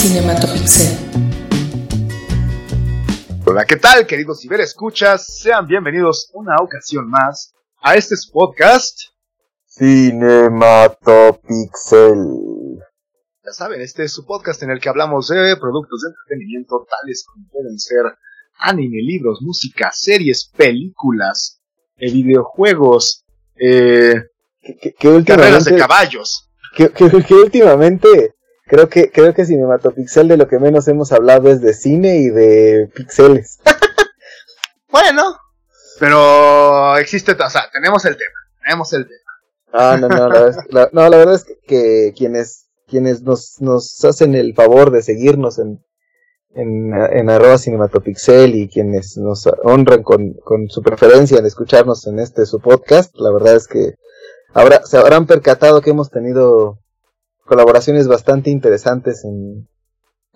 Cinematopixel. Hola, ¿qué tal, queridos ciberescuchas? Sean bienvenidos una ocasión más a este podcast. Cinematopixel. Ya saben, este es su podcast en el que hablamos de productos de entretenimiento tales como pueden ser anime, libros, música, series, películas, eh, videojuegos, eh, Que, que- que carreras de caballos. que, que- que últimamente creo que creo que Cinematopixel de lo que menos hemos hablado es de cine y de pixeles. Bueno, pero existe, o sea, tenemos el tema, tenemos el tema. Ah, no, no, la, verdad la- no, la verdad es que, que quienes quienes nos, nos hacen el favor de seguirnos en en, en arroba cinematopixel y quienes nos honran con, con su preferencia en escucharnos en este su podcast, la verdad es que habrá, se habrán percatado que hemos tenido colaboraciones bastante interesantes en,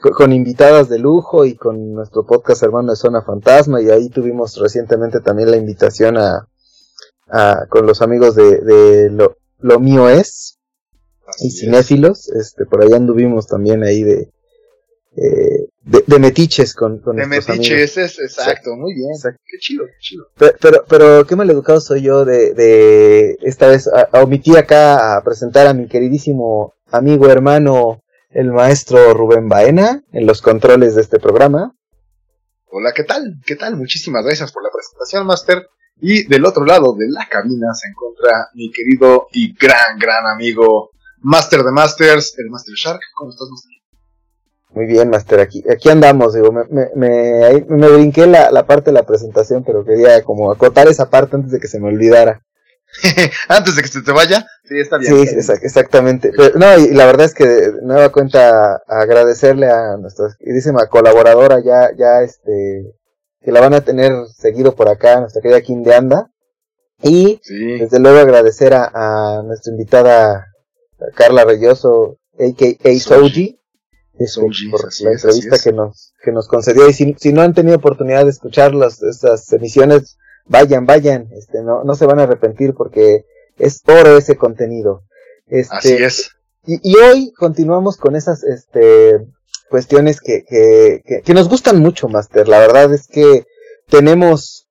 co- con invitadas de lujo y con nuestro podcast hermano de Zona Fantasma y ahí tuvimos recientemente también la invitación a, a con los amigos de, de lo, lo mío es Así y es. cinéfilos, este por allá anduvimos también ahí de eh, de, de metiches con, con De amigos. metiches, es exacto, muy bien. Exacto. Qué chido, qué chido. Pe- Pero, pero, qué maleducado soy yo de, de esta vez a, a omití acá a presentar a mi queridísimo amigo hermano, el maestro Rubén Baena, en los controles de este programa. Hola, ¿qué tal? ¿Qué tal? Muchísimas gracias por la presentación, Master. Y del otro lado de la cabina se encuentra mi querido y gran, gran amigo Master de Masters, el Master Shark. ¿Cómo estás, Master? Muy bien, Master, aquí, aquí andamos, digo, me, me, me, me brinqué la, la parte de la presentación, pero quería como acotar esa parte antes de que se me olvidara. Antes de que se te vaya, sí, está bien. Sí, exactamente. Pero, no, y la verdad es que de nueva cuenta agradecerle a nuestra queridísima colaboradora ya, ya este, que la van a tener seguido por acá, nuestra querida Kim de Anda. Y Sí, desde luego agradecer a, a nuestra invitada Carla Reyoso, a.k.a. Soji. Este, Soji, por así la es, así entrevista es. que nos, que nos concedió. Y si, si no han tenido oportunidad de escuchar las, estas emisiones, vayan, vayan, este, no, no se van a arrepentir porque es oro ese contenido. Este, así es. y, y hoy continuamos con esas este, cuestiones que, que, que, que nos gustan mucho, Master. La verdad es que tenemos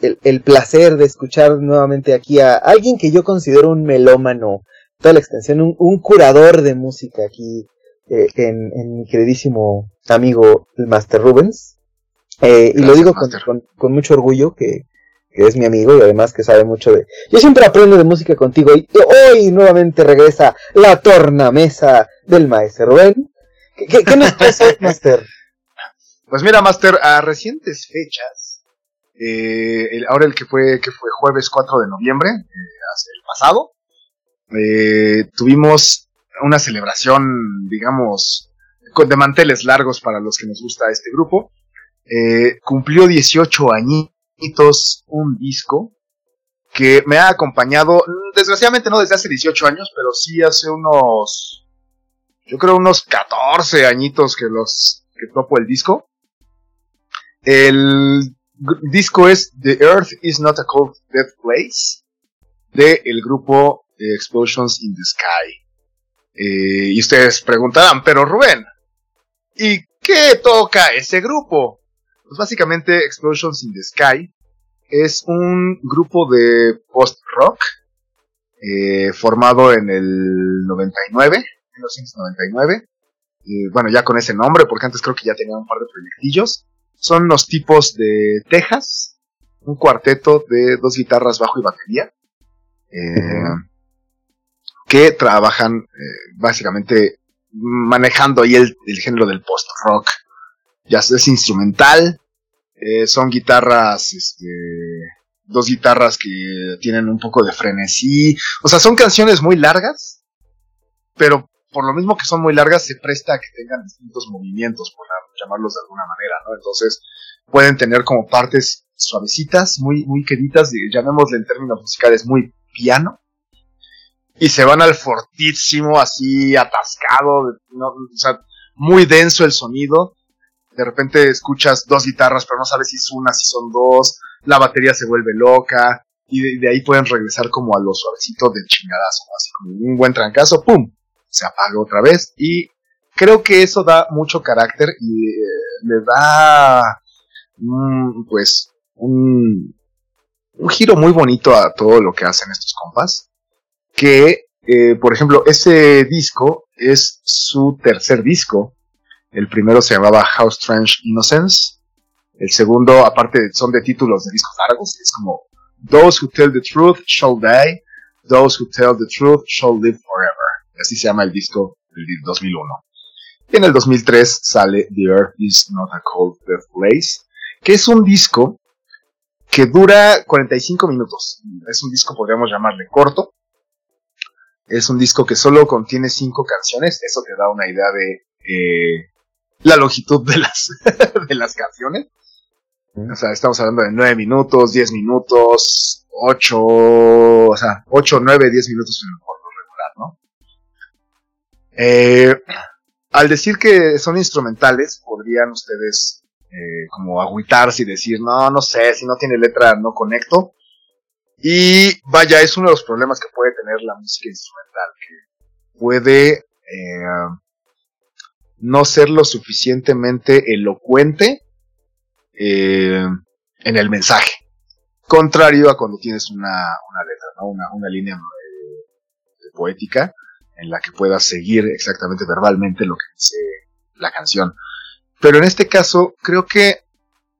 el, el placer de escuchar nuevamente aquí a alguien que yo considero un melómano, toda la extensión, un, un curador de música aquí eh, en, en mi queridísimo amigo el Master Rubens. Eh, y lo digo con, Master. con, con mucho orgullo que, que es mi amigo y además que sabe mucho de... Yo siempre aprendo de música contigo y hoy nuevamente regresa la tornamesa del maestro Rubén. ¿Qué, qué, qué nos hoy, Master? Pues mira, Master, a recientes fechas, eh, el- ahora el que fue, que fue jueves 4 de noviembre, eh, el pasado, eh, tuvimos una celebración, digamos, con, de manteles largos para los que nos gusta este grupo. Eh, cumplió 18 añitos un disco que me ha acompañado, mm, desgraciadamente no desde hace 18 años, pero sí hace unos, yo creo unos 14 añitos que los, que topo el disco. El disco es The Earth is not a cold dead place de el grupo Explosions in the Sky. Eh, y ustedes preguntarán, pero Rubén, ¿y qué toca ese grupo? Pues básicamente Explosions in the Sky es un grupo de post-rock eh, formado en el 99, 1999. Eh, bueno, ya con ese nombre, porque antes creo que ya tenía un par de proyectillos. Son los tipos de Texas, un cuarteto de dos guitarras, bajo y batería, eh, que trabajan eh, básicamente manejando ahí el, el género del post-rock. Ya es instrumental, eh, son guitarras, este, dos guitarras que tienen un poco de frenesí. O sea, son canciones muy largas, pero por lo mismo que son muy largas, se presta a que tengan distintos movimientos, por llamarlos de alguna manera, ¿no? Entonces, pueden tener como partes suavecitas, muy, muy queridas, llamémosle en términos musicales muy piano, y se van al fortísimo, así atascado, o sea, muy denso el sonido. De repente escuchas dos guitarras, pero no sabes si es una, si son dos. La batería se vuelve loca. Y de, de ahí pueden regresar como a lo suavecito del chingadazo, así como un buen trancazo, ¡pum! Se apaga otra vez y creo que eso da mucho carácter y eh, le da, pues, un, un giro muy bonito a todo lo que hacen estos compas. Que, eh, por ejemplo, ese disco es su tercer disco. El primero se llamaba How Strange Innocence. El segundo, aparte, son de títulos de discos largos. Es como Those Who Tell the Truth Shall Die. Those Who Tell the Truth Shall Live Forever. Así se llama el disco del 2001. Y en el 2003 sale The Earth is Not a Cold Death Place, que es un disco que dura 45 minutos. Es un disco, podríamos llamarle corto. Es un disco que solo contiene 5 canciones. Eso te da una idea de eh, la longitud de las, de las canciones. O sea, estamos hablando de 9 minutos, 10 minutos, 8, o sea, 8, 9, 10 minutos en el corto regular, ¿no? Eh, al decir que son instrumentales, podrían ustedes eh, como agüitarse y decir, no, no sé, si no tiene letra no conecto. Y vaya, es uno de los problemas que puede tener la música instrumental, que puede eh, no ser lo suficientemente elocuente eh, en el mensaje. Contrario a cuando tienes una, una letra, una, una línea poética en la que puedas seguir exactamente verbalmente lo que dice la canción. Pero en este caso, creo que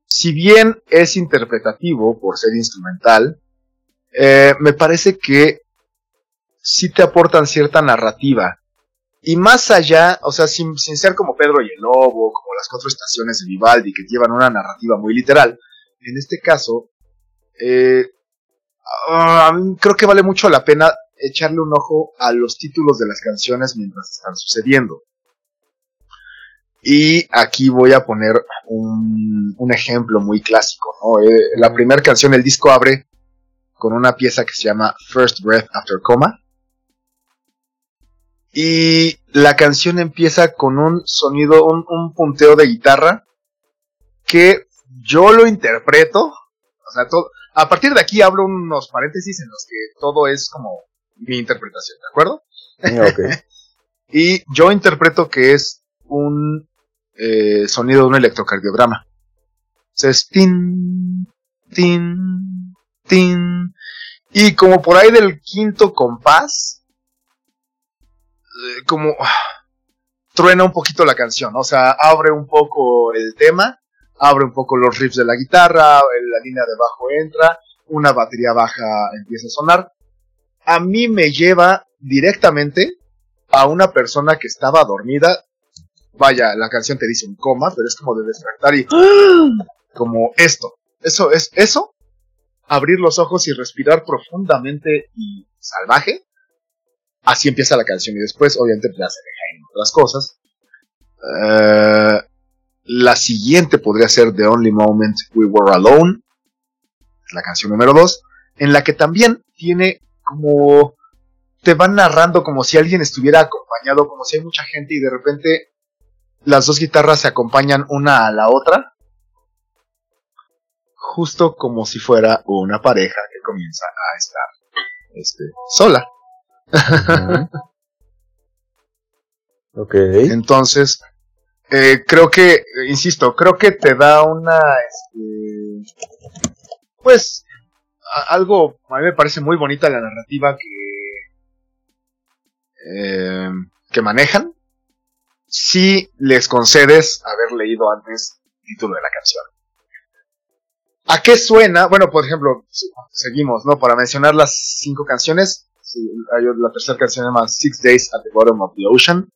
si bien es interpretativo por ser instrumental, eh, me parece que sí te aportan cierta narrativa. Y más allá, o sea, sin, ser como Pedro y el Lobo, como las cuatro estaciones de Vivaldi, que llevan una narrativa muy literal, en este caso, eh, ah, creo que vale mucho la pena echarle un ojo a los títulos de las canciones mientras están sucediendo. Y aquí voy a poner un, ejemplo muy clásico. Eh, la primera canción, el disco abre con una pieza que se llama First Breath After Coma. Y la canción empieza con un sonido, un, un punteo de guitarra que yo lo interpreto. O sea, todo, a partir de aquí abro unos paréntesis en los que todo es como mi interpretación, ¿de acuerdo? y yo interpreto que es un eh, sonido de un electrocardiograma. O es tin, tin, tin. Y como por ahí del quinto compás, como ah, truena un poquito la canción, o sea, abre un poco el tema, abre un poco los riffs de la guitarra, la línea de bajo entra, una batería baja empieza a sonar, a mí me lleva directamente a una persona que estaba dormida. Vaya, la canción te dice un coma, pero es como de despertar y como esto. Eso es eso. Abrir los ojos y respirar profundamente y salvaje. Así empieza la canción y después obviamente ya se deja en otras cosas. Eh, la siguiente podría ser The Only Moment We Were Alone, la canción número 2, en la que también tiene como te van narrando como si alguien estuviera acompañado, como si hay mucha gente y de repente las dos guitarras se acompañan una a la otra, justo como si fuera una pareja que comienza a estar este, sola. Ok. Entonces, eh, creo que, insisto, creo que te da una, este, pues, algo, a mí me parece muy bonita la narrativa que, eh, que manejan, si les concedes haber leído antes el título de la canción. ¿A qué suena? Bueno, por ejemplo, seguimos, ¿no? Para mencionar las cinco canciones, la tercera canción se llama Six Days at the Bottom of the Ocean.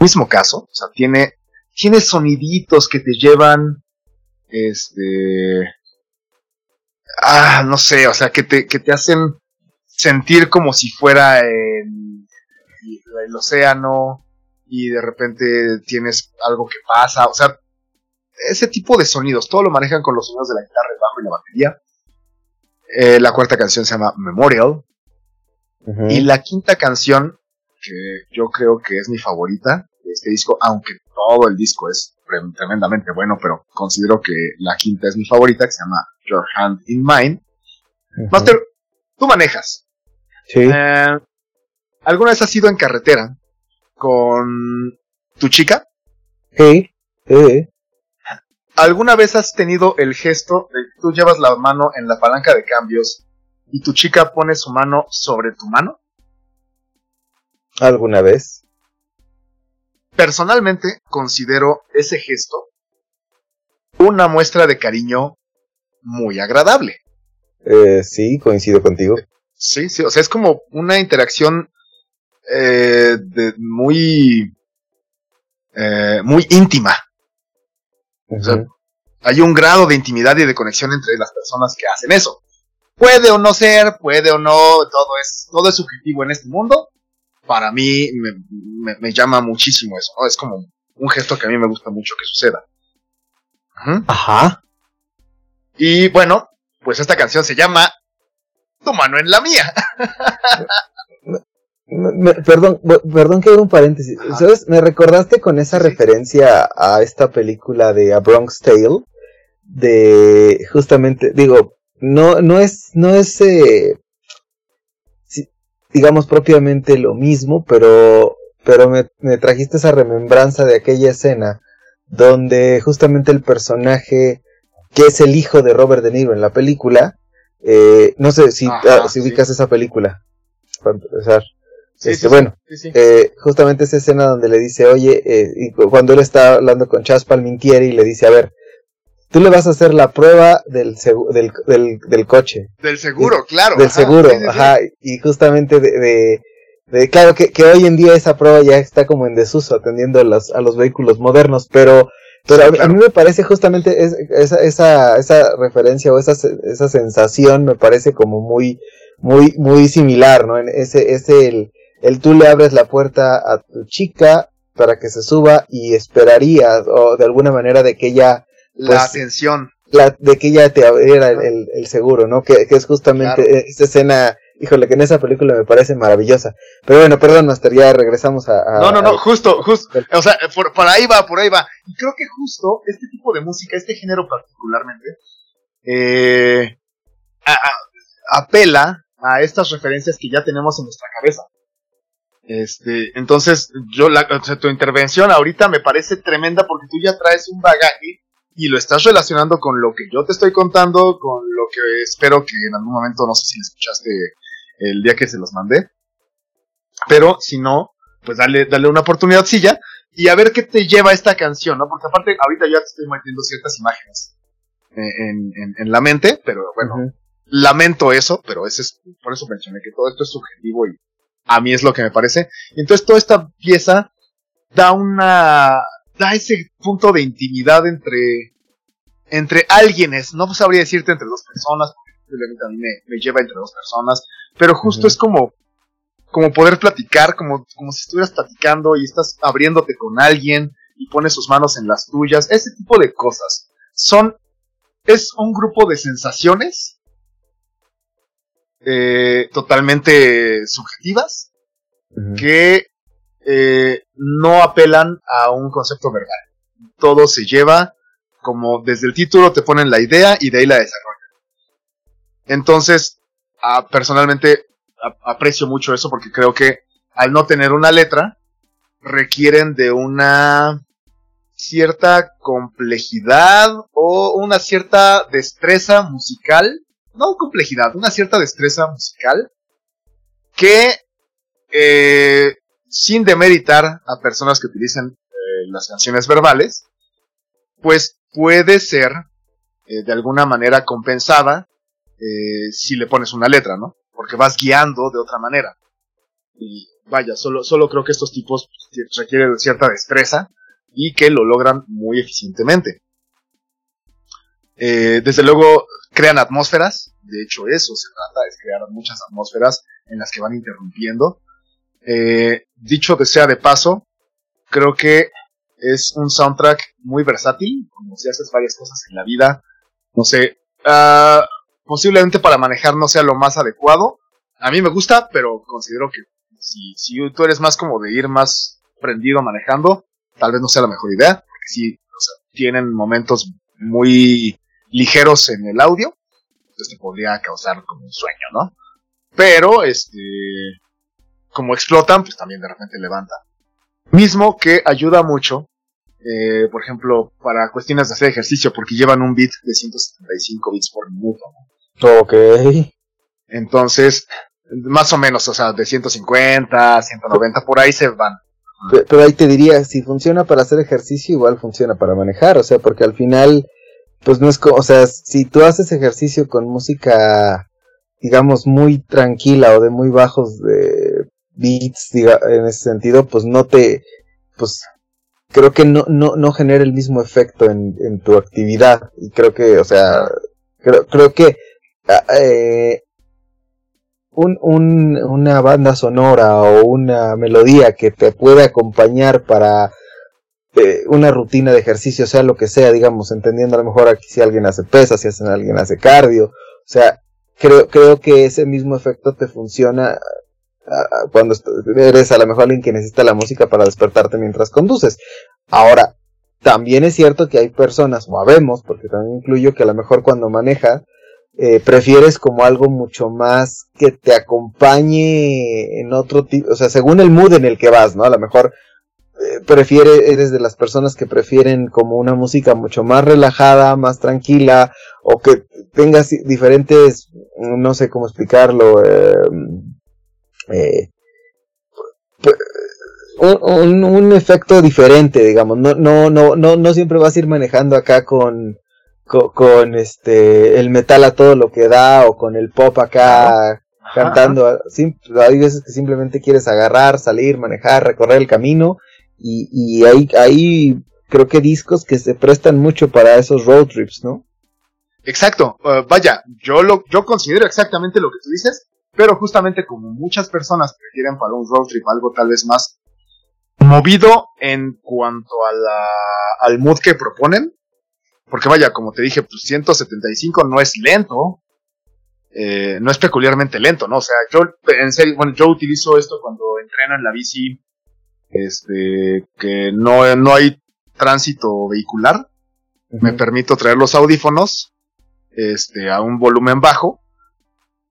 Mismo caso, o sea, tiene, tiene soniditos que te llevan, este, ah, no sé, o sea, que te, que te hacen sentir como si fuera el, el océano y de repente tienes algo que pasa, o sea, ese tipo de sonidos, todo lo manejan con los sonidos de la guitarra, el bajo y la batería. Eh, la cuarta canción se llama Memorial. Y la quinta canción, que yo creo que es mi favorita de este disco, aunque todo el disco es tremendamente bueno, pero considero que la quinta es mi favorita, que se llama Your Hand in Mine. Master, tú manejas. Sí. Eh, ¿Alguna vez has ido en carretera con tu chica? Sí, sí. ¿Alguna vez has tenido el gesto de que tú llevas la mano en la palanca de cambios y tu chica pone su mano sobre tu mano? ¿Alguna vez? Personalmente considero ese gesto una muestra de cariño muy agradable. Eh, sí, coincido contigo. Sí, sí, o sea, es como una interacción eh, de muy, eh, muy íntima. O sea, hay un grado de intimidad y de conexión entre las personas que hacen eso. Puede o no ser, puede o no, todo es, todo es subjetivo en este mundo. Para mí me, me, llama muchísimo eso, ¿no? Es como un gesto que a mí me gusta mucho que suceda. Ajá. Y bueno, pues esta canción se llama Tu mano en la mía. perdón, perdón que haga un paréntesis. ¿Sabes? Me recordaste con esa referencia a esta película de A Bronx Tale. De justamente, digo, no, no es, no es, eh, digamos propiamente lo mismo, pero, pero me, me trajiste esa remembranza de aquella escena donde justamente el personaje que es el hijo de Robert De Niro en la película, eh, no sé si, ah, si ubicas esa película, para empezar. este, bueno, eh, justamente esa escena donde le dice, oye, eh, y cuando él está hablando con Chas Palminquieri, le dice, a ver, tú le vas a hacer la prueba del, del, del, del coche. Del seguro, claro. Del seguro, ajá, y justamente de, de, claro que, que, hoy en día esa prueba ya está como en desuso atendiendo a los, a los vehículos modernos, pero pero a, mí me parece justamente esa, esa, esa referencia o esa, esa sensación me parece como muy, muy, muy similar, ¿no? En ese, ese el, el tú le abres la puerta a tu chica para que se suba y esperarías, o de alguna manera de que ella... la pues, atención. La, de que ella te abriera el, el, seguro, ¿no? Que, que es justamente esa escena híjole, que en esa película me parece maravillosa. Pero bueno, perdón, Master, ya regresamos a... no, no, no, justo, justo, o sea, por, ahí va, por ahí va. Y creo que justo este tipo de música, este género particularmente, eh, apela a estas referencias que ya tenemos en nuestra cabeza. Este, entonces, yo, la, o sea, tu intervención ahorita me parece tremenda porque tú ya traes un bagaje y lo estás relacionando con lo que yo te estoy contando, con lo que espero que en algún momento, no sé si le escuchaste el día que se los mandé. Pero si no, pues dale, dale una oportunidad silla y a ver qué te lleva esta canción, ¿no? Porque aparte ahorita ya te estoy metiendo ciertas imágenes en, en, la mente, pero bueno, lamento eso, pero ese es, por eso mencioné que todo esto es subjetivo y a mí es lo que me parece. Y entonces toda esta pieza da una, da ese punto de intimidad entre, entre alguienes, no sabría decirte entre dos personas, a mí me, lleva entre dos personas, pero justo es como, como poder platicar, como, como si estuvieras platicando y estás abriéndote con alguien y pones sus manos en las tuyas, ese tipo de cosas. Son, es un grupo de sensaciones eh, totalmente subjetivas que eh, no apelan a un concepto verbal. Todo se lleva como desde el título te ponen la idea y de ahí la desarrollan. Entonces, personalmente aprecio mucho eso porque creo que al no tener una letra, requieren de una cierta complejidad o una cierta destreza musical, no complejidad, una cierta destreza musical que eh, sin demeritar a personas que utilicen eh, las canciones verbales, pues puede ser eh, de alguna manera compensada eh, si le pones una letra, ¿no? Porque vas guiando de otra manera. Y vaya, solo, solo creo que estos tipos requieren cierta destreza y que lo logran muy eficientemente. Desde luego crean atmósferas, de hecho eso se trata, es crear muchas atmósferas en las que van interrumpiendo. Eh, dicho que sea de paso, creo que es un soundtrack muy versátil, como si haces varias cosas en la vida. No sé, uh, posiblemente para manejar no sea lo más adecuado. A mí me gusta, pero considero que si, si tú eres más como de ir más prendido manejando, tal vez no sea la mejor idea, porque sí, o sea, tienen momentos muy ligeros en el audio, entonces te podría causar como un sueño, ¿no? Pero, este, como explotan, pues también de repente levanta. Mismo que ayuda mucho eh, por ejemplo, para cuestiones de hacer ejercicio, porque llevan un bit de 175 bits por minuto. Ok. Entonces, más o menos, o sea, de 150, 190, por ahí se van. Pero ahí te diría, si funciona para hacer ejercicio, igual funciona para manejar, o sea, porque al final, pues no es como, o sea, si tú haces ejercicio con música, digamos, muy tranquila o de muy bajos de beats, diga, en ese sentido, pues no te, pues creo que no, no, no genera el mismo efecto en, en tu actividad. Y creo que, o sea, creo, creo que ah, eh, un, un, una banda sonora o una melodía que te puede acompañar para eh, una rutina de ejercicio, sea lo que sea, digamos, entendiendo a lo mejor aquí si alguien hace pesas, si alguien hace cardio, o sea, creo, creo que ese mismo efecto te funciona cuando eres a lo mejor alguien que necesita la música para despertarte mientras conduces. Ahora, también es cierto que hay personas, o habemos, porque también incluyo que a lo mejor cuando maneja, eh, prefieres como algo mucho más que te acompañe en otro tipo, o sea, según el mood en el que vas, ¿no? A lo mejor eh, prefiere, eres de las personas que prefieren como una música mucho más relajada, más tranquila, o que tengas diferentes, no sé cómo explicarlo, eh, eh, un, un, efecto diferente, digamos. No, no, no, no, no siempre vas a ir manejando acá con, con, este el metal a todo lo que da o con el pop acá cantando. hay veces que simplemente quieres agarrar, salir, manejar, recorrer el camino y, y hay, hay creo que discos que se prestan mucho para esos road trips, ¿no? Exacto. Uh, vaya, yo lo, yo considero exactamente lo que tú dices. Pero justamente como muchas personas prefieren para un road trip algo tal vez más movido en cuanto a la, al mood que proponen, porque vaya, como te dije, pues 175 no es lento, eh, no es peculiarmente lento, ¿no? O sea, yo, en serio, bueno, yo utilizo esto cuando entreno en la bici, este, que no, no hay tránsito vehicular, me permito traer los audífonos, este, a un volumen bajo,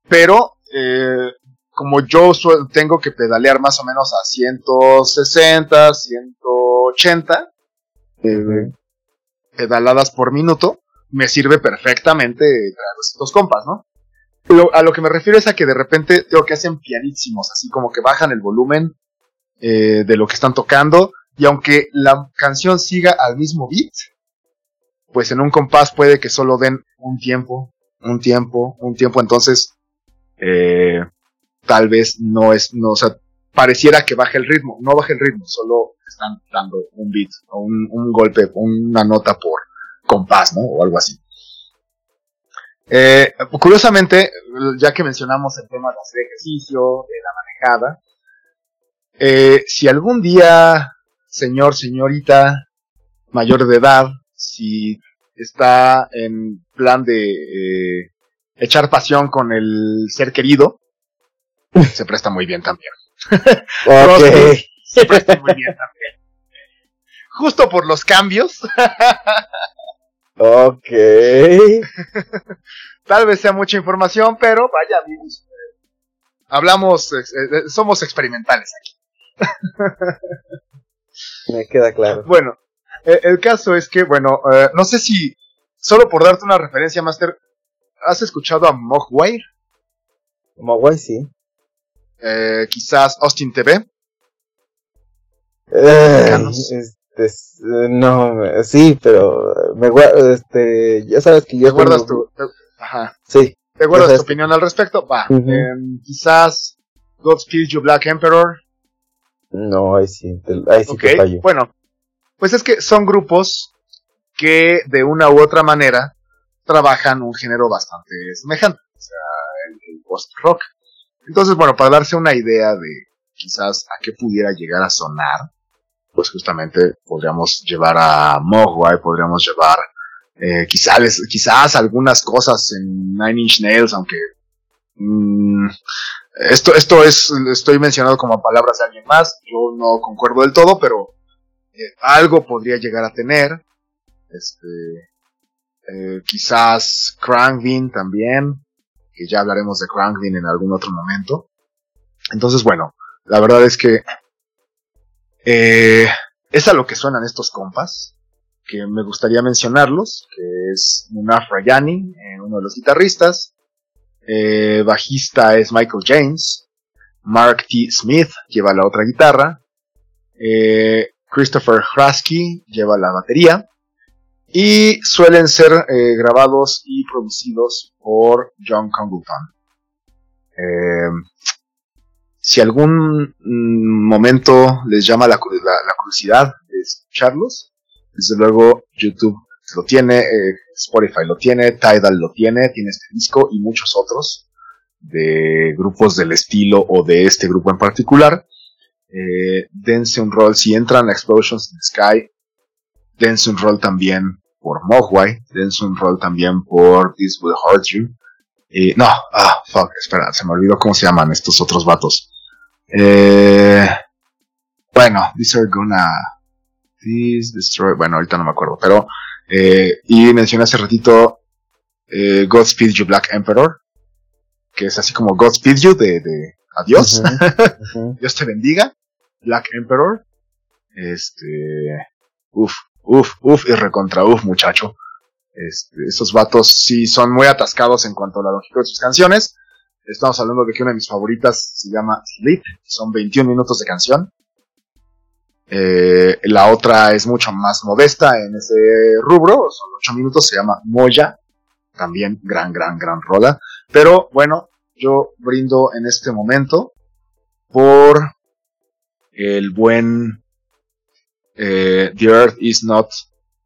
pero eh, como yo tengo que pedalear más o menos a 160, 180 eh, pedaladas por minuto, me sirve perfectamente estos compas, ¿no? A lo que me refiero es a que de repente tengo que hacen pianísimos, así como que bajan el volumen eh, de lo que están tocando, y aunque la canción siga al mismo beat, pues en un compás puede que solo den un tiempo, un tiempo, un tiempo, entonces eh, tal vez no es, no, o sea, pareciera que baje el ritmo, no baja el ritmo, solo están dando un beat o un, un golpe, una nota por compás, ¿no? O algo así. Eh, curiosamente, ya que mencionamos el tema de hacer ejercicio, de la manejada, eh, si algún día, señor, señorita, mayor de edad, si está en plan de eh, echar pasión con el ser querido, se presta muy bien también. ok. se presta muy bien también. Justo por los cambios. ok. Tal vez sea mucha información, pero vaya amigos. Hablamos, eh, eh, somos experimentales aquí. Me queda claro. Bueno, eh, el caso es que, bueno, no sé si, solo por darte una referencia, Master, ¿Has escuchado a Mogwai? Mogwai, sí. Eh, quizás Austin TV. este, no, sí, pero me este, ya sabes que yo. ¿Te guardas tu, ajá. Sí. ¿Te guardas tu opinión al respecto? Va. Em, quizás Godspeed You Black Emperor. No, ahí sí, ahí sí okay. fallo. Bueno, pues es que son grupos que de una u otra manera trabajan un género bastante semejante, o sea, el, post-rock. Entonces, bueno, para darse una idea de quizás a qué pudiera llegar a sonar, pues justamente podríamos llevar a Mogwai, podríamos llevar eh, quizás, quizás algunas cosas en Nine Inch Nails, aunque mm, esto, esto es, estoy mencionando como palabras de alguien más, yo no concuerdo del todo, pero eh, algo podría llegar a tener. Este, eh, quizás Crankvin también, que ya hablaremos de Crankvin en algún otro momento. Entonces, bueno, la verdad es que eh, es a lo que suenan estos compas, que me gustaría mencionarlos, que es Munaf Rayani, eh, uno de los guitarristas, bajista es Michael James, Mark T. Smith lleva la otra guitarra, Christopher Hrasky lleva la batería, y suelen ser eh, grabados y producidos por John Congleton. Eh, si algún mm, momento les llama la, curiosidad de escucharlos, desde luego YouTube lo tiene, eh, Spotify lo tiene, Tidal lo tiene, tiene este disco y muchos otros de grupos del estilo o de este grupo en particular. dense un rol, si entran a Explosions in the Sky, dense un rol también por Mogwai, dense un rol también por This Will Hurt You. Y, no, ah, fuck, espera, se me olvidó cómo se llaman estos otros vatos. Eh, bueno, these are gonna. This destroy. Bueno, ahorita no me acuerdo, pero. Eh, y mencioné hace ratito eh, Godspeed You Black Emperor, que es así como Godspeed You de, de adiós, Dios te bendiga, Black Emperor, este, uff, Uf, uf y recontra uf, muchacho. Este, estos vatos sí son muy atascados en cuanto a la longitud de sus canciones. Estamos hablando de que una de mis favoritas se llama Sleep, son 21 minutos de canción. Eh, la otra es mucho más modesta en ese rubro, son 8 minutos, se llama Moya, también gran, gran, gran rola. Pero bueno, yo brindo en este momento por el buen eh, the Earth is not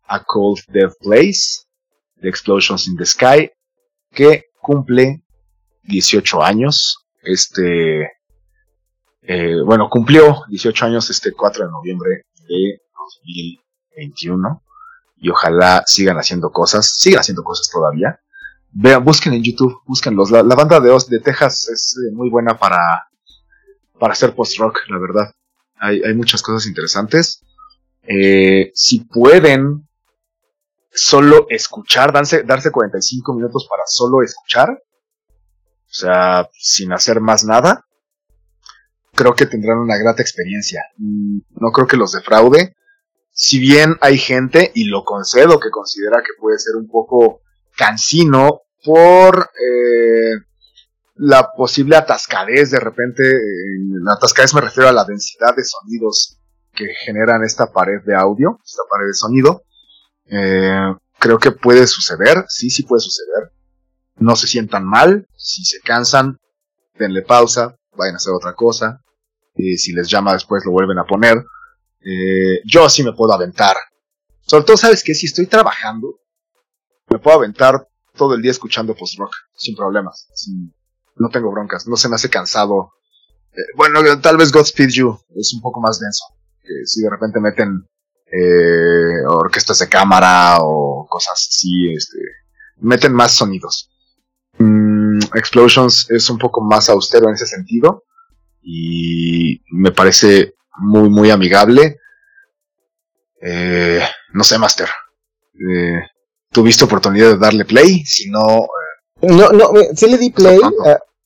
a cold dead place, The Explosions in the Sky, que cumple 18 años. Este, eh, bueno, cumplió 18 años este 4 de noviembre de 2021. Y ojalá sigan haciendo cosas, sigan haciendo cosas todavía. Vean, busquen en YouTube, búsquenlos. La, banda de Oz de Texas es eh, muy buena para, para hacer post-rock, la verdad. Hay muchas cosas interesantes. Eh, si pueden solo escuchar, darse, darse 45 minutos para solo escuchar, o sea, sin hacer más nada, creo que tendrán una grata experiencia. Mm, no creo que los defraude. Si bien hay gente, y lo concedo, que considera que puede ser un poco cansino por eh, la posible atascadez de repente, la atascadez me refiero a la densidad de sonidos que generan esta pared de audio, esta pared de sonido. Eh, creo que puede suceder, sí, sí puede suceder. No se sientan mal, si se cansan, denle pausa, vayan a hacer otra cosa. Y si les llama después lo vuelven a poner. Eh, yo sí me puedo aventar. Sobre todo, ¿sabes que Si estoy trabajando, me puedo aventar todo el día escuchando post-rock, sin problemas. no tengo broncas, no se me hace cansado. Eh, bueno, tal vez Godspeed You es un poco más denso que si de repente meten eh, orquestas de cámara o cosas así, este, meten más sonidos. Mm, Explosions es un poco más austero en ese sentido y me parece muy muy amigable. Eh, no sé, Master. Eh, ¿Tuviste oportunidad de darle play? Si no... Eh, no, no, sí le di play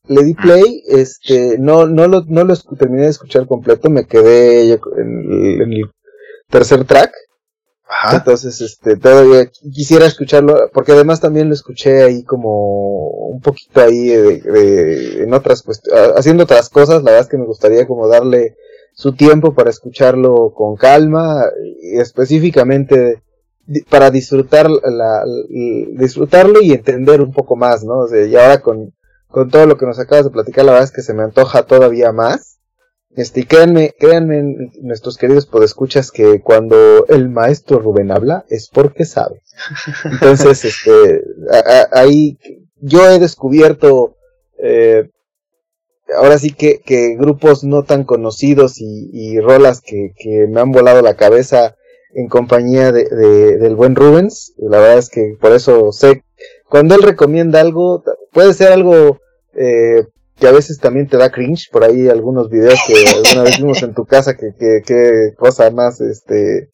le di play, este, no, no lo, no lo terminé de escuchar completo, me quedé en, el tercer track. Ajá. Entonces, este, todavía quisiera escucharlo, porque además también lo escuché ahí como un poquito ahí de, en otras haciendo otras cosas, la verdad es que me gustaría como darle su tiempo para escucharlo con calma, y específicamente para disfrutar la, disfrutarlo y entender un poco más, ¿no? O sea, y ahora con, con todo lo que nos acabas de platicar, la verdad es que se me antoja todavía más. Este, y créanme, créanme, nuestros queridos podescuchas, que cuando el maestro Rubén habla, es porque sabe. Entonces, este, ahí, yo he descubierto, eh, ahora sí que, que, grupos no tan conocidos y, y rolas que, que, me han volado la cabeza en compañía de, de, del buen Rubens. La verdad es que por eso sé, cuando él recomienda algo, puede ser algo eh, que a veces también te da cringe, por ahí algunos videos que alguna vez vimos en tu casa, que, que, cosa más, este,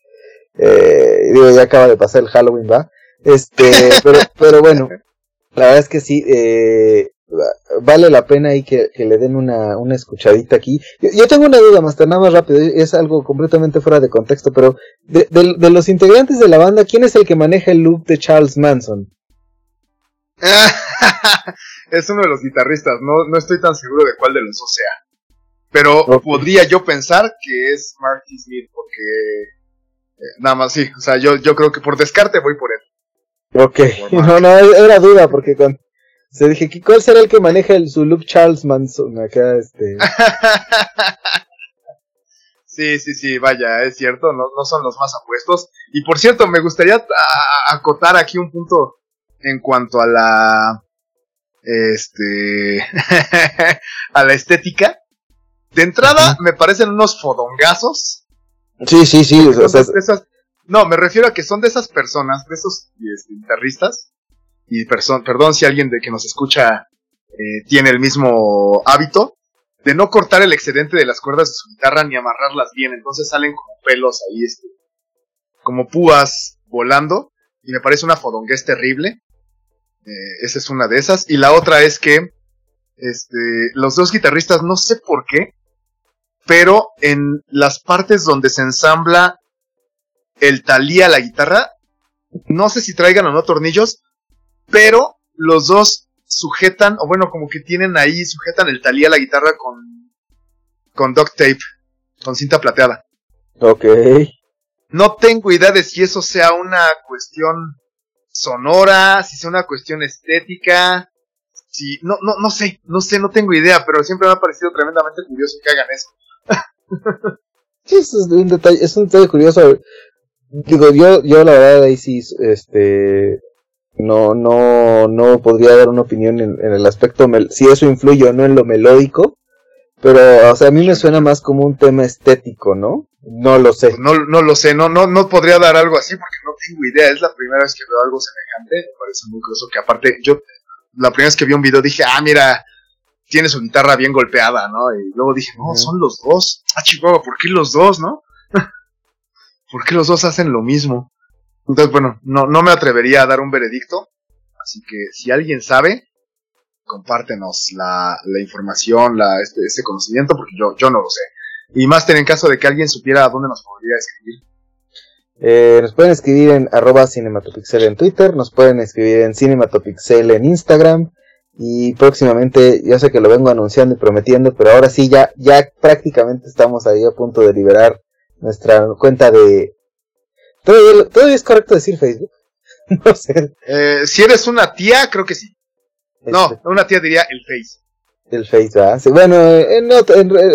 eh, digo, ya acaba de pasar el Halloween, ¿va? Este, pero, pero bueno, la verdad es que sí, eh, vale la pena ahí que, le den una, una escuchadita aquí. Yo, tengo una duda, Master, nada más rápido, es algo completamente fuera de contexto, pero de, de, los integrantes de la banda, ¿quién es el que maneja el look de Charles Manson? es uno de los guitarristas, no, no estoy tan seguro de cuál de los dos sea. Pero podría yo pensar que es Marty Smith, porque eh, nada más sí, o sea, yo, yo creo que por descarte voy por él. Ok, no, no, era duda, porque con, se dije, ¿cuál será el que maneja el, su Charles Manson acá, este? sí, sí, sí, vaya, es cierto, no, no son los más apuestos. Y por cierto, me gustaría acotar aquí un punto en cuanto a la, este, a la estética. De entrada, me parecen unos fodongazos. Sí, sí, sí. no, me refiero a que son de esas personas, de esos este, guitarristas. Y perdón si alguien de que nos escucha eh, tiene el mismo hábito de no cortar el excedente de las cuerdas de su guitarra ni amarrarlas bien. Entonces salen como pelos ahí, este, como púas volando. Y me parece una fodonguez terrible. Eh, esa es una de esas. Y la otra es que este, los dos guitarristas, no sé por qué, pero en las partes donde se ensambla el talía la guitarra, no sé si traigan o no tornillos, pero los dos sujetan, o bueno, como que tienen ahí, sujetan el talía la guitarra con, con duct tape, con cinta plateada. Ok. No tengo idea de si eso sea una cuestión sonora, si sea una cuestión estética, si, no, no, no sé, no sé, no tengo idea, pero siempre me ha parecido tremendamente curioso que hagan eso. sí, es un detalle, es un detalle curioso. Digo, yo, yo la verdad ahí sí, este, no, no, no podría dar una opinión en, el aspecto, si eso influye o no en lo melódico, pero, o sea, a mí me suena más como un tema estético, ¿no? No lo sé. No, no lo sé, no, no, no podría dar algo así porque no tengo idea. Es la primera vez que veo algo semejante. Me parece muy curioso que aparte, yo, la primera vez que vi un video dije, ah, mira, tiene su guitarra bien golpeada, ¿no? Y luego dije, no, son los dos. Ah, Chihuahua, ¿por qué los dos, no? ¿Por qué los dos hacen lo mismo? Entonces, bueno, no, no me atrevería a dar un veredicto. Así que si alguien sabe, compártenos la, la información, la, este, ese conocimiento, porque yo, yo no lo sé. Y más en caso de que alguien supiera a dónde nos podría escribir. Eh, nos pueden escribir en arroba cinematopixel en Twitter, nos pueden escribir en cinematopixel en Instagram y próximamente, yo sé que lo vengo anunciando y prometiendo, pero ahora sí ya, ya prácticamente estamos ahí a punto de liberar nuestra cuenta de... ¿Todavía, es correcto decir Facebook? no sé. Eh, si eres una tía, creo que sí. No, este. una tía diría el Face. El Face, ¿ah? bueno, en,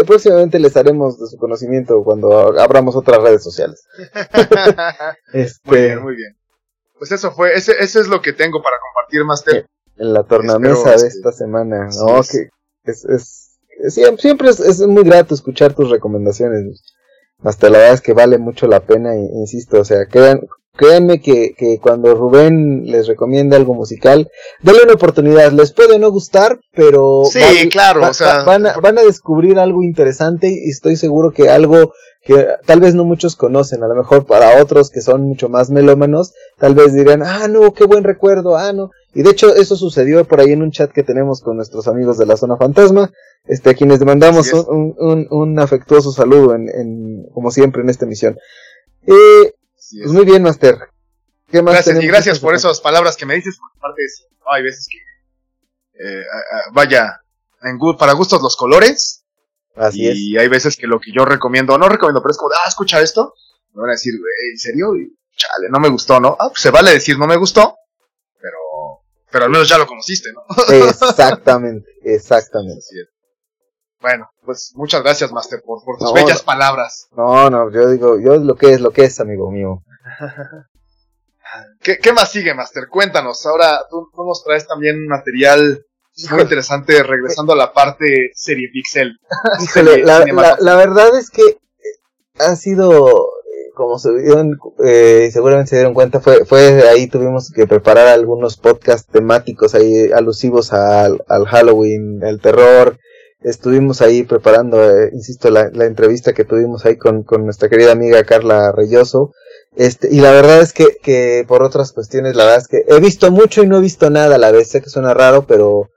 próximamente les haremos de su conocimiento cuando abramos otras redes sociales. este, muy bien, muy bien. Pues eso fue, ese, eso es lo que tengo para compartir, Master. En la tornamesa de este, esta semana, ¿no? Que es, es, siempre, es, muy grato escuchar tus recomendaciones. Hasta la verdad es que vale mucho la pena, insisto, o sea, quedan, Créanme que, que, cuando Rubén les recomienda algo musical, denle una oportunidad. Les puede no gustar, pero sí, claro, o sea, van, a, van a descubrir algo interesante y estoy seguro que algo que tal vez no muchos conocen, a lo mejor para otros que son mucho más melómanos, tal vez dirán, ah, no, qué buen recuerdo, ah, no. Y de hecho eso sucedió por ahí en un chat que tenemos con nuestros amigos de la zona fantasma, este, a quienes mandamos un, un, un, afectuoso saludo en, en, como siempre en esta emisión. Eh, pues muy bien, Master. ¿Qué más gracias, y gracias por esas palabras que me dices, porque aparte hay veces que, eh, vaya, en, para gustos los colores. Así y hay veces que lo que yo recomiendo, no recomiendo, pero es como, ah, escucha esto. Me van a decir, güey, ¿en serio? Y, chale, no me gustó, ¿no? Ah, pues se vale decir no me gustó, pero, pero al menos ya lo conociste, ¿no? Exactamente, exactamente. Bueno, pues muchas gracias, Master, por, tus bellas palabras. No, no, yo digo, yo lo que es, lo que es, amigo mío. ¿Qué, más sigue, Master? Cuéntanos. Ahora tú, nos traes también material muy interesante regresando a la parte serie Pixel. Híjole, la, verdad es que ha sido, eh, como se dieron, eh, seguramente se dieron cuenta, fue, fue ahí tuvimos que preparar algunos podcasts temáticos ahí alusivos al, al Halloween, el terror, estuvimos ahí preparando, eh, insisto, la, la, entrevista que tuvimos ahí con, con, nuestra querida amiga Carla Reyoso. Este, y la verdad es que, que por otras cuestiones, la verdad es que he visto mucho y no he visto nada a la vez. Sé que suena raro, pero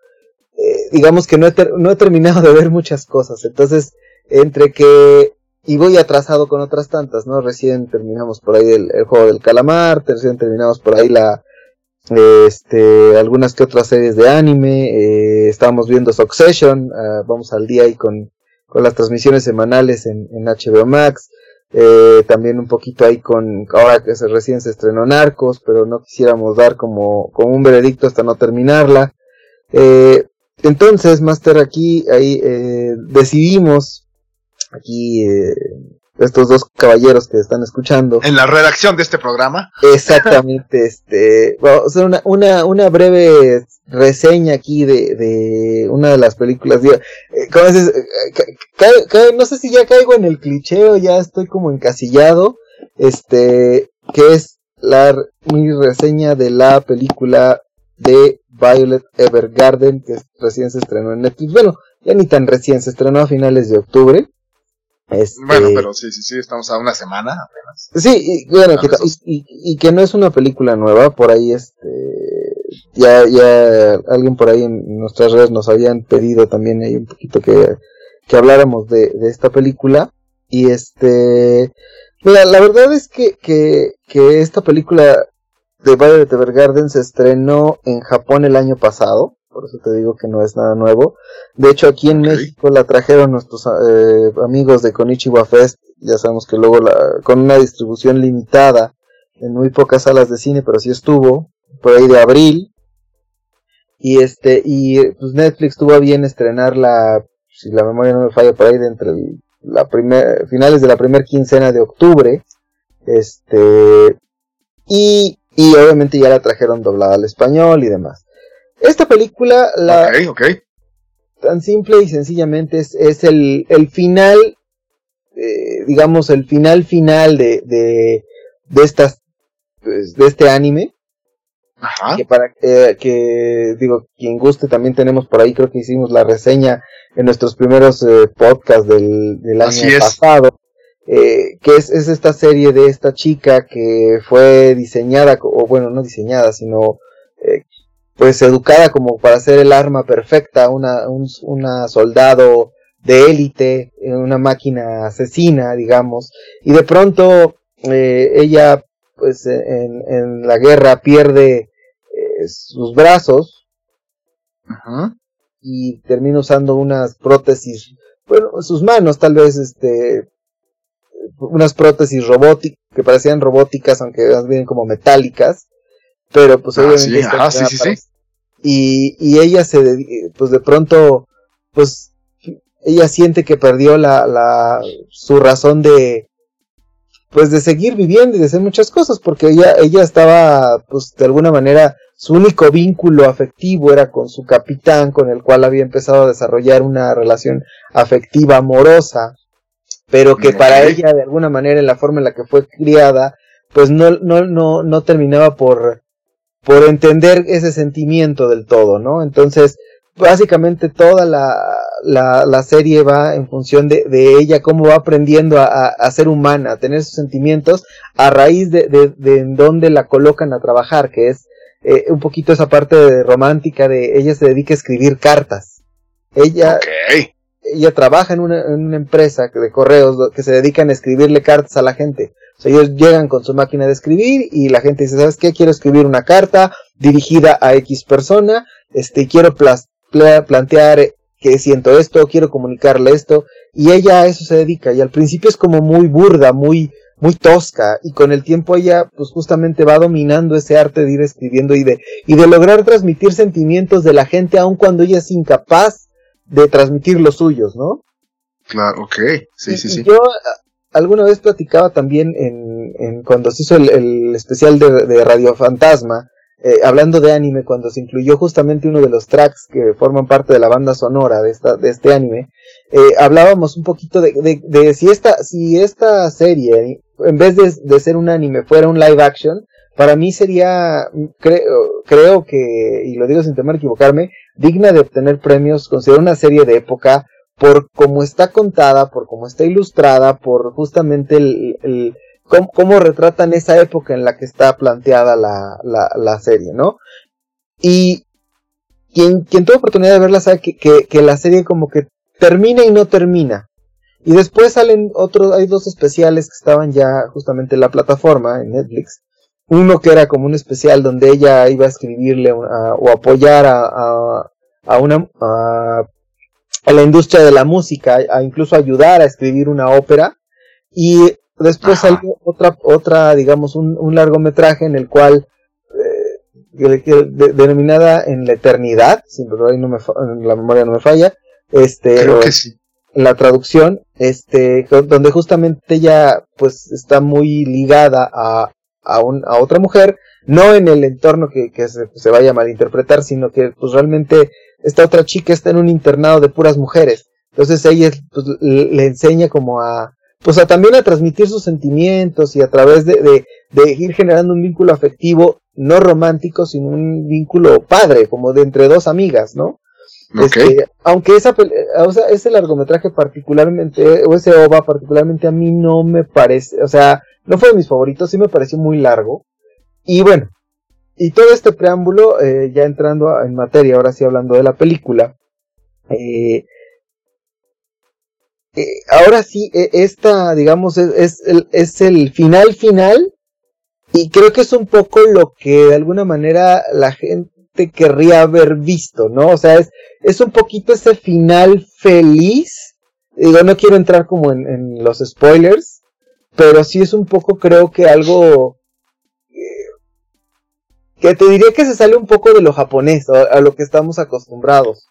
eh, digamos que no he, no he terminado de ver muchas cosas, entonces entre que y voy atrasado con otras tantas, ¿no? Recién terminamos por ahí el, juego del calamar, recién terminamos por ahí la este algunas que otras series de anime, eh, estábamos viendo Succession, ah, vamos al día ahí con, con las transmisiones semanales en, en HBO Max, eh, también un poquito ahí con ahora que se, recién se estrenó Narcos, pero no quisiéramos dar como, como un veredicto hasta no terminarla. Eh, entonces, Master, aquí ahí eh, decidimos aquí eh, estos dos caballeros que están escuchando. En la redacción de este programa. Exactamente, este, vamos a hacer una, una, una breve reseña aquí de, de una de las películas. Eh, eh, no sé si ya caigo en el cliché o ya estoy como encasillado, este, que es la, mi reseña de la película de Violet Evergarden, que recién se estrenó en Netflix. Bueno, ya ni tan recién, se estrenó a finales de octubre. Este, bueno, pero sí, sí, sí, estamos a una semana apenas. Sí, y, bueno, que, y, que no es una película nueva, por ahí este, ya, ya alguien por ahí en nuestras redes nos habían pedido también ahí un poquito que, que habláramos de, de esta película, y este, mira, la verdad es que, que, que esta película de Violet Evergarden se estrenó en Japón el año pasado, por eso te digo que no es nada nuevo. De hecho, aquí en México la trajeron nuestros eh, amigos de Konichiwa Fest, ya sabemos que luego la, con una distribución limitada en muy pocas salas de cine, pero sí estuvo, por ahí de abril. Y este, y pues Netflix tuvo bien estrenarla, si la memoria no me falla, por ahí de entre la primer, finales de la primera quincena de octubre. Este, y, y obviamente ya la trajeron doblada al español y demás. Esta película, la, tan simple y sencillamente es, es el, el final, eh, digamos, el final final de, de, de estas, pues, de este anime. Ajá. Que para eh, que, digo, quien guste, también tenemos por ahí, creo que hicimos la reseña en nuestros primeros eh, podcasts del, del año pasado. Eh, que es, es, esta serie de esta chica que fue diseñada, o bueno, no diseñada, sino pues educada como para ser el arma perfecta, una, un, una soldado de élite, eh, una máquina asesina, digamos, y de pronto eh, ella, pues en, en, la guerra pierde eh, sus brazos. Y termina usando unas prótesis, bueno, sus manos tal vez, este, unas prótesis robóticas, que parecían robóticas, aunque más bien como metálicas, pero pues ah, obviamente sí, sí, sí, y, y ella se, pues de pronto, pues ella siente que perdió la, la, su razón de, pues de seguir viviendo y de hacer muchas cosas, porque ella, ella estaba, pues de alguna manera, su único vínculo afectivo era con su capitán, con el cual había empezado a desarrollar una relación afectiva amorosa, pero que para ella, de alguna manera, en la forma en la que fue criada, pues no, no, no, no terminaba por, por entender ese sentimiento del todo, ¿no? Entonces, básicamente toda la, la, la serie va en función de, de, ella, cómo va aprendiendo a, a, ser humana, a tener sus sentimientos, a raíz de, de, de en dónde la colocan a trabajar, que es eh, un poquito esa parte romántica de ella se dedica a escribir cartas. Ella, ella trabaja en una, en una empresa de correos que se dedican a escribirle cartas a la gente. O sea, ellos llegan con su máquina de escribir y la gente dice, ¿sabes qué? Quiero escribir una carta dirigida a X persona, este, quiero plantear que siento esto, quiero comunicarle esto, y ella a eso se dedica, y al principio es como muy burda, muy, muy tosca, y con el tiempo ella, pues justamente va dominando ese arte de ir escribiendo y de, y de lograr transmitir sentimientos de la gente aun cuando ella es incapaz de transmitir los suyos, ¿no? Claro, ok, sí, sí, sí. Yo alguna vez platicaba también en, en cuando se hizo el, especial de, Radio Fantasma, eh, hablando de anime, cuando se incluyó justamente uno de los tracks que forman parte de la banda sonora de esta, de este anime, eh, hablábamos un poquito de, si esta, si esta serie, en vez de, ser un anime, fuera un live action, para mí sería, creo, creo que, y lo digo sin temer equivocarme, digna de obtener premios, considerar una serie de época, por cómo está contada, por cómo está ilustrada, por justamente el, cómo, retratan esa época en la que está planteada la, la, serie, ¿no? Y, quien, quien tuvo oportunidad de verla sabe que, que, la serie como que termina y no termina. Y después salen otros, hay dos especiales que estaban ya justamente en la plataforma, en Netflix. Uno que era como un especial donde ella iba a escribirle o apoyar a, a, una, a, la industria de la música, a incluso ayudar a escribir una ópera. Y después salió otra, otra, digamos, un, un largometraje en el cual denominada en la eternidad, si no me la memoria no me falla, este, la traducción, este, donde justamente ella pues está muy ligada a, a, un, a otra mujer, no en el entorno que, que se, se, vaya a malinterpretar, sino que pues realmente esta otra chica está en un internado de puras mujeres. Entonces ella pues, le enseña como a, pues a también a transmitir sus sentimientos y a través de, de, de ir generando un vínculo afectivo no romántico, sino un vínculo padre, como de entre dos amigas, ¿no? Este, aunque esa, o sea, ese largometraje particularmente, o ese OVA particularmente a mí no me parece, o sea, no fue de mis favoritos, sí me pareció muy largo. Y bueno, y todo este preámbulo, eh, ya entrando en materia, ahora sí hablando de la película, eh, eh, ahora sí, e, esta, digamos, es, el, es el final final y creo que es un poco lo que de alguna manera la gente querría haber visto, ¿no? O sea, es, un poquito ese final feliz. Digo, no quiero entrar como en, los spoilers, pero sí es un poco, creo que algo que te diría que se sale un poco de lo japonés, a, lo que estamos acostumbrados.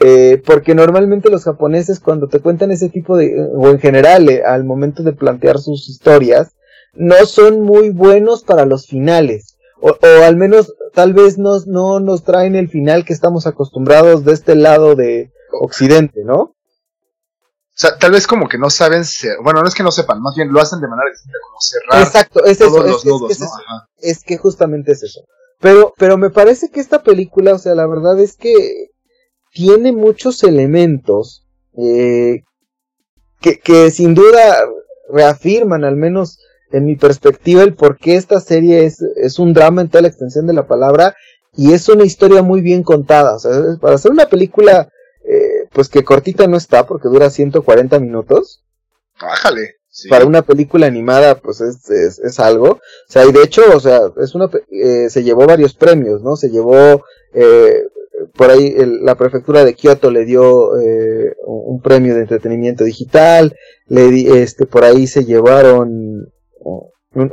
Eh, porque normalmente los japoneses cuando te cuentan ese tipo de, o en general, eh, al momento de plantear sus historias, no son muy buenos para los finales. O, al menos tal vez nos, no nos traen el final que estamos acostumbrados de este lado de Occidente, ¿no? O sea, tal vez como que no saben ser, bueno, no es que no sepan, más bien lo hacen de manera distinta, como cerrar Exacto, es todos los nudos, es, ¿no? es, que justamente es eso. Pero, pero me parece que esta película, o sea, la verdad es que tiene muchos elementos eh, que, que sin duda reafirman al menos en mi perspectiva, el por qué esta serie es, es un drama en toda la extensión de la palabra y es una historia muy bien contada. O sea, para hacer una película, eh, pues que cortita no está porque dura 140 minutos. Bájale. Para una película animada, pues es, es, es, algo. O sea, y de hecho, o sea, es una, eh, se llevó varios premios, ¿no? Se llevó, eh, por ahí la prefectura de Kioto le dio eh, un premio de entretenimiento digital, le di, este, por ahí se llevaron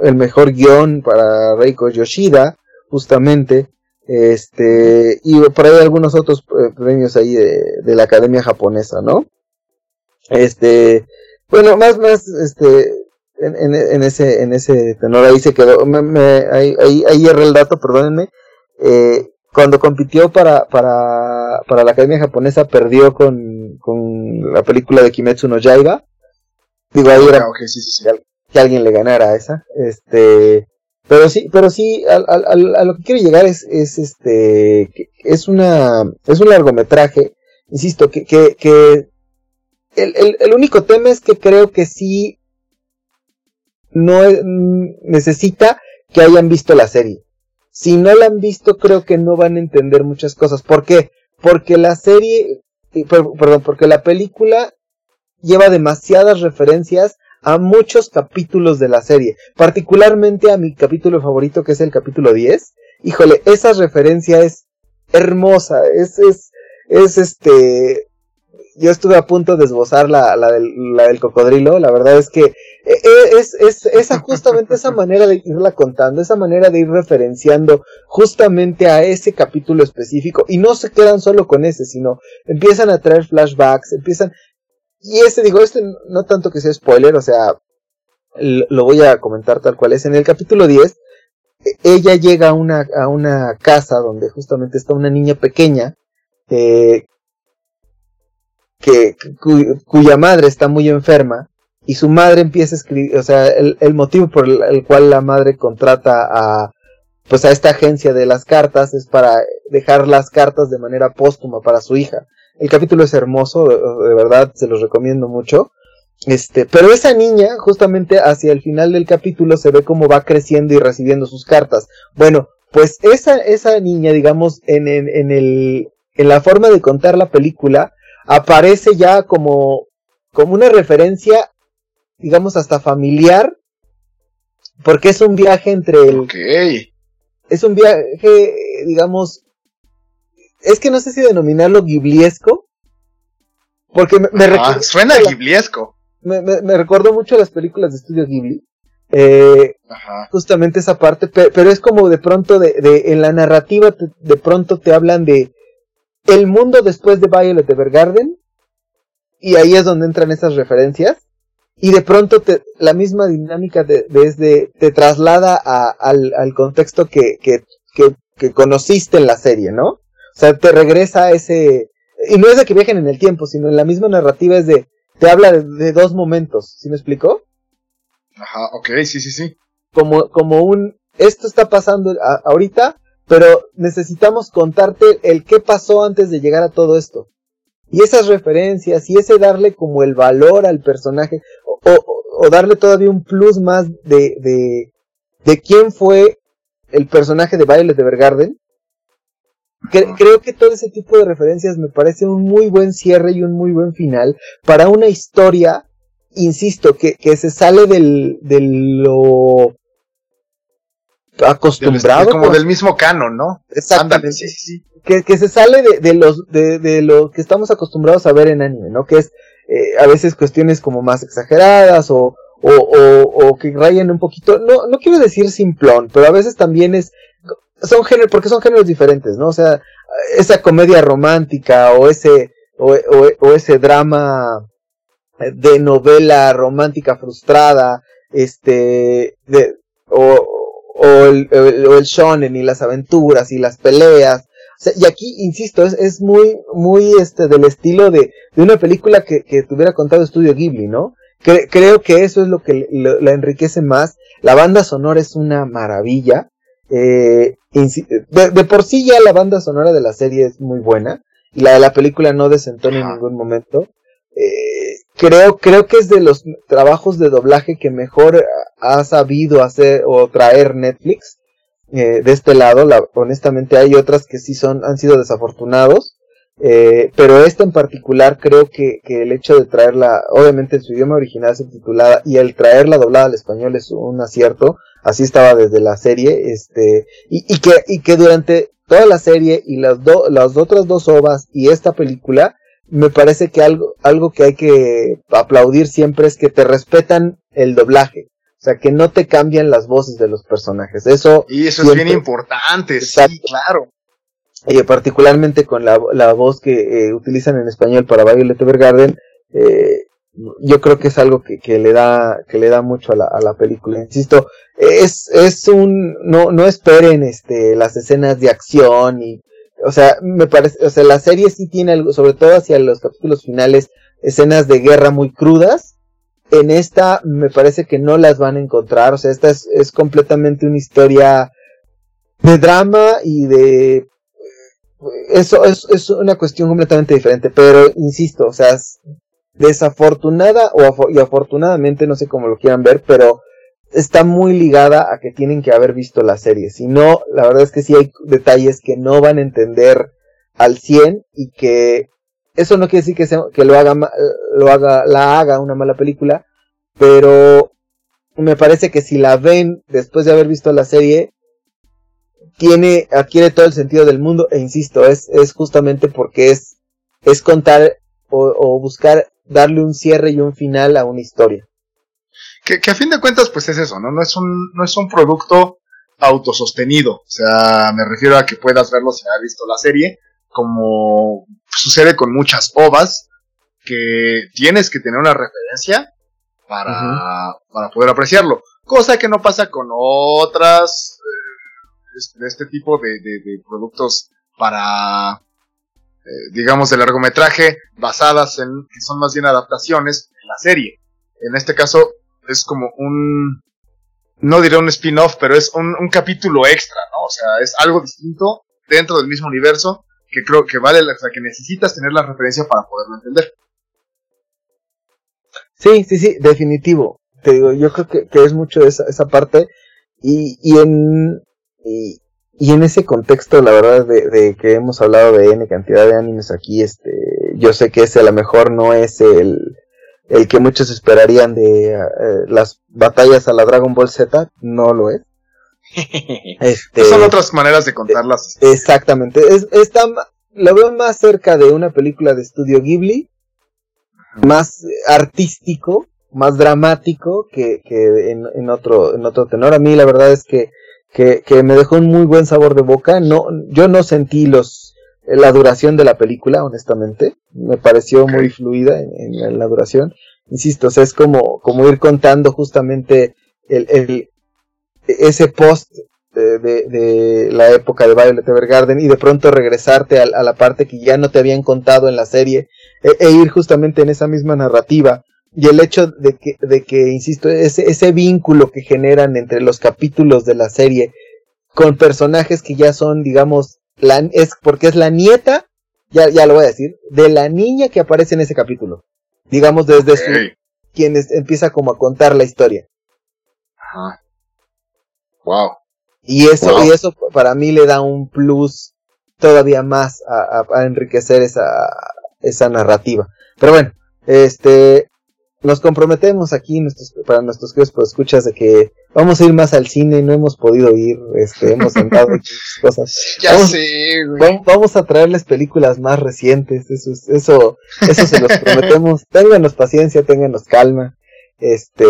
el mejor guion para Reiko Yoshida, justamente, este, y por ahí algunos otros eh, premios ahí de, la Academia Japonesa, ¿no? Este, bueno, más, más, este, en, ese, en ese tenor ahí se quedó, me, ahí, ahí, ahí erré el dato, perdónenme, eh, cuando compitió para, para, para la Academia Japonesa perdió con, con la película de Kimetsu no Yaiba. Digo, ahí era, ah, sí, sí, que alguien le ganara a esa. Este, pero sí, pero sí, a, a, lo que quiero llegar es, es este, es una, es un largometraje, insisto, que, que, que el, el, el, único tema es que creo que sí no necesita que hayan visto la serie. Si no la han visto, creo que no van a entender muchas cosas. ¿Por qué? Porque la serie, perdón, porque la película lleva demasiadas referencias a muchos capítulos de la serie, particularmente a mi capítulo favorito que es el capítulo 10. Híjole, esa referencia es hermosa, es, es, es este, yo estuve a punto de esbozar la, la, del, cocodrilo, la verdad es que e, e, es, es, esa justamente esa manera de irla contando, esa manera de ir referenciando justamente a ese capítulo específico y no se quedan solo con ese, sino empiezan a traer flashbacks, empiezan, y este, digo, este no tanto que sea spoiler, o sea, lo voy a comentar tal cual es. En el capítulo 10, e, ella llega a una, a una casa donde justamente está una niña pequeña, eh, que, cuya madre está muy enferma, y su madre empieza a escribir, o sea, el, el motivo por el, cual la madre contrata a, pues a esta agencia de las cartas es para dejar las cartas de manera póstuma para su hija. El capítulo es hermoso, de, verdad, se los recomiendo mucho. Este, pero esa niña, justamente hacia el final del capítulo, se ve cómo va creciendo y recibiendo sus cartas. Bueno, pues esa, esa niña, digamos, en, en, en el, en la forma de contar la película aparece ya como, como una referencia, digamos, hasta familiar, porque es un viaje entre el... Es un viaje, digamos, es que no sé si denominarlo gibliesco, porque me, me suena gibliesco. Me, me, me recordó mucho a las películas de estudio Ghibli. Eh, justamente esa parte, pero, es como de pronto, de, de en la narrativa, de pronto te hablan de el mundo después de Violet Evergarden, y ahí es donde entran esas referencias, y de pronto te, la misma dinámica de, desde te traslada a, al, al, contexto que, que, que, que, conociste en la serie, ¿no? O sea, te regresa a ese, y no es de que viajen en el tiempo, sino en la misma narrativa es de, te habla de, de dos momentos, ¿sí me explicó? Ajá, ok, sí, sí, sí. Como, como un, esto está pasando ahorita, pero necesitamos contarte el qué pasó antes de llegar a todo esto. Y esas referencias y ese darle como el valor al personaje, o, o, darle todavía un plus más de, de, de quién fue el personaje de Violet de Evergarden. creo que todo ese tipo de referencias me parece un muy buen cierre y un muy buen final para una historia insisto, que, que se sale del, de lo acostumbrado. como del mismo canon, ¿no? Exactamente. sí, sí, Que, que se sale de, de los, de, de, lo que estamos acostumbrados a ver en anime, ¿no? Que es eh, a veces cuestiones como más exageradas o, o, o, o, que rayan un poquito, no, no quiero decir simplón, pero a veces también es, son géneros, porque son géneros diferentes, ¿no? O sea, esa comedia romántica o ese, o, o ese drama de novela romántica frustrada, este, de, o, o, el, o el shonen y las aventuras y las peleas. y aquí, insisto, es, es muy, muy este, del estilo de, de una película que, que tuviera contado Estudio Ghibli, ¿no? creo que eso es lo que la enriquece más. La banda sonora es una maravilla. Eh, de, de, por sí ya la banda sonora de la serie es muy buena. Y la de la película no desentona en ningún momento. Eh, creo, creo que es de los trabajos de doblaje que mejor ha sabido hacer o traer Netflix. Eh, de este lado, la, honestamente hay otras que sí son, han sido desafortunados. Eh, pero esta en particular creo que, el hecho de traerla, obviamente en su idioma original subtitulada y el traerla doblada al español es un acierto, así estaba desde la serie, este, y, y que, y que durante toda la serie y las, do, las otras dos ovas y esta película me parece que algo, algo que hay que aplaudir siempre es que te respetan el doblaje. O sea, que no te cambian las voces de los personajes. Eso. Y eso es bien importante, sí, claro. Y particularmente con la, la voz que eh, utilizan en español para Violet Evergarden, eh, yo creo que es algo que, que, le da, que le da mucho a la, a la película. Insisto, es, es un, no, no esperen este, las escenas de acción y o sea, me parece, o sea, la serie sí tiene algo, sobre todo hacia los capítulos finales, escenas de guerra muy crudas. En esta me parece que no las van a encontrar, o sea, esta es, es completamente una historia de drama y de eso es, es, una cuestión completamente diferente, pero insisto, o sea, desafortunada o y afortunadamente, no sé cómo lo quieran ver, pero está muy ligada a que tienen que haber visto la serie. Si no, la verdad es que sí hay detalles que no van a entender al 100 y que eso no quiere decir que, que lo haga, lo haga, la haga una mala película, pero me parece que si la ven después de haber visto la serie, tiene, adquiere todo el sentido del mundo, e insisto, es, es justamente porque es, es contar o, o buscar darle un cierre y un final a una historia que, que, a fin de cuentas, pues es eso, ¿no? No es un, no es un producto autosostenido. O sea, me refiero a que puedas verlo si has visto la serie, como sucede con muchas ovas, que tienes que tener una referencia para, para poder apreciarlo. Cosa que no pasa con otras eh, de este tipo de, de, de productos para, eh, digamos, de largometraje basadas en, que son más bien adaptaciones de la serie. En este caso, es como un, no diré un spin-off, pero es un, un, capítulo extra, ¿no? O sea, es algo distinto dentro del mismo universo que creo que vale, o sea, que necesitas tener la referencia para poderlo entender. Sí, sí, sí, definitivo. Te digo, yo creo que, que es mucho esa, esa parte y, y en, y, y en ese contexto, la verdad, de, que hemos hablado de N cantidad de animes aquí, este, yo sé que ese a lo mejor no es el, el que muchos esperarían de eh, las batallas a la Dragon Ball Z, no lo es. Este, son otras maneras de contarlas. Exactamente, es, está, lo veo más cerca de una película de estudio Ghibli, más artístico, más dramático que, que en, en, otro, en otro tenor. A mí la verdad es que que, me dejó un muy buen sabor de boca. No, yo no sentí los la duración de la película, honestamente. Me pareció muy fluida en, la duración. Insisto, o sea, es como, como ir contando justamente el, el ese post de, de, la época de Violet Evergarden y de pronto regresarte a, la parte que ya no te habían contado en la serie e, e, ir justamente en esa misma narrativa y el hecho de que, de que insisto, ese, ese vínculo que generan entre los capítulos de la serie con personajes que ya son, digamos, la, es porque es la nieta, ya, ya lo voy a decir, de la niña que aparece en ese capítulo. Digamos, desde su, quien empieza como a contar la historia. Ajá. Wow. Y eso, y eso para mí le da un plus todavía más a, a, a enriquecer esa, esa narrativa. Pero bueno, este, nos comprometemos aquí nuestros, para nuestros queridos escuchas de que vamos a ir más al cine, no hemos podido ir, este, hemos andado cosas. Ya vamos, sé, Vamos a traerles películas más recientes, eso, eso, eso se los prometemos. ténganos paciencia, ténganos calma. Este,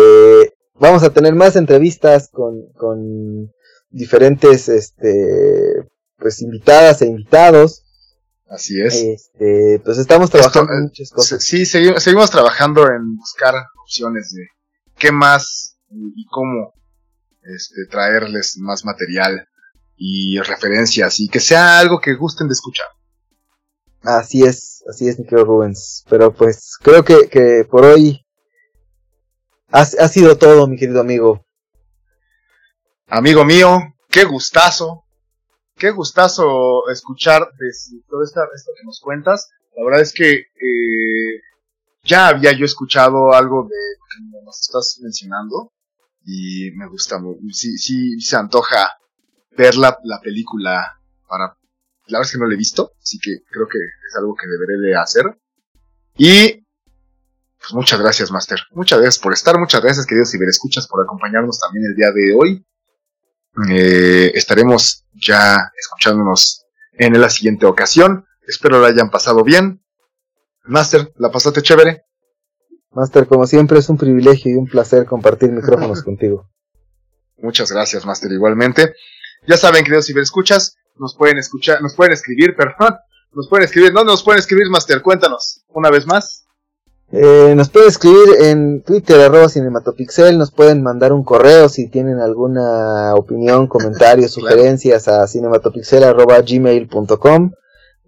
vamos a tener más entrevistas con, con diferentes, este, pues invitadas e invitados. Así es. Este, pues estamos trabajando en muchas cosas. Sí, seguimos, trabajando en buscar opciones de qué más y cómo este, traerles más material y referencias y que sea algo que gusten de escuchar. Así es, así es, mi querido Rubens. Pero pues creo que, que por hoy ha, ha sido todo, mi querido amigo. Amigo mío, qué gustazo qué gustazo escuchar de todo esto, que nos cuentas. La verdad es que eh, ya había yo escuchado algo de lo que nos estás mencionando y me gusta, sí, sí se antoja ver la, la película para... La verdad es que no la he visto, así que creo que es algo que deberé de hacer. Y pues muchas gracias, Master. Muchas gracias por estar, muchas gracias, queridos ciberescuchas, por acompañarnos también el día de hoy. Eh, estaremos ya escuchándonos en la siguiente ocasión. Espero la hayan pasado bien. Master, ¿la pasaste chévere? Master, como siempre es un privilegio y un placer compartir micrófonos contigo. Muchas gracias, Master, igualmente. Ya saben, queridos ciberescuchas, nos pueden escuchar, nos pueden escribir, perdón, nos pueden escribir, ¿dónde nos pueden escribir, Master? Cuéntanos, una vez más. Eh, nos pueden escribir en Twitter, arroba cinematopixel, nos pueden mandar un correo si tienen alguna opinión, comentario, sugerencias a cinematopixel arroba gmail.com.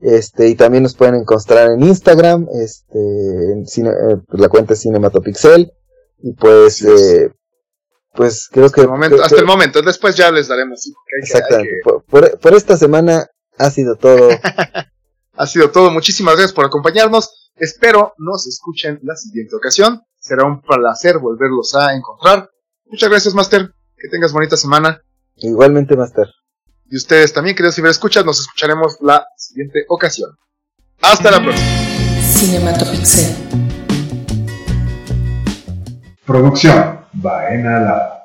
Este, y también nos pueden encontrar en Instagram, este, en eh, pues, la cuenta es cinematopixel. Y pues, eh, pues creo que, hasta el momento, después ya les daremos. exactamente. Por, por esta semana ha sido todo. ha sido todo. Muchísimas gracias por acompañarnos. Espero nos escuchen la siguiente ocasión. Será un placer volverlos a encontrar. Muchas gracias, Master. Que tengas bonita semana. Igualmente, Master. Y ustedes también, queridos ciberescuchas, nos escucharemos la siguiente ocasión. Hasta la próxima. Cinematopixel. Producción Baena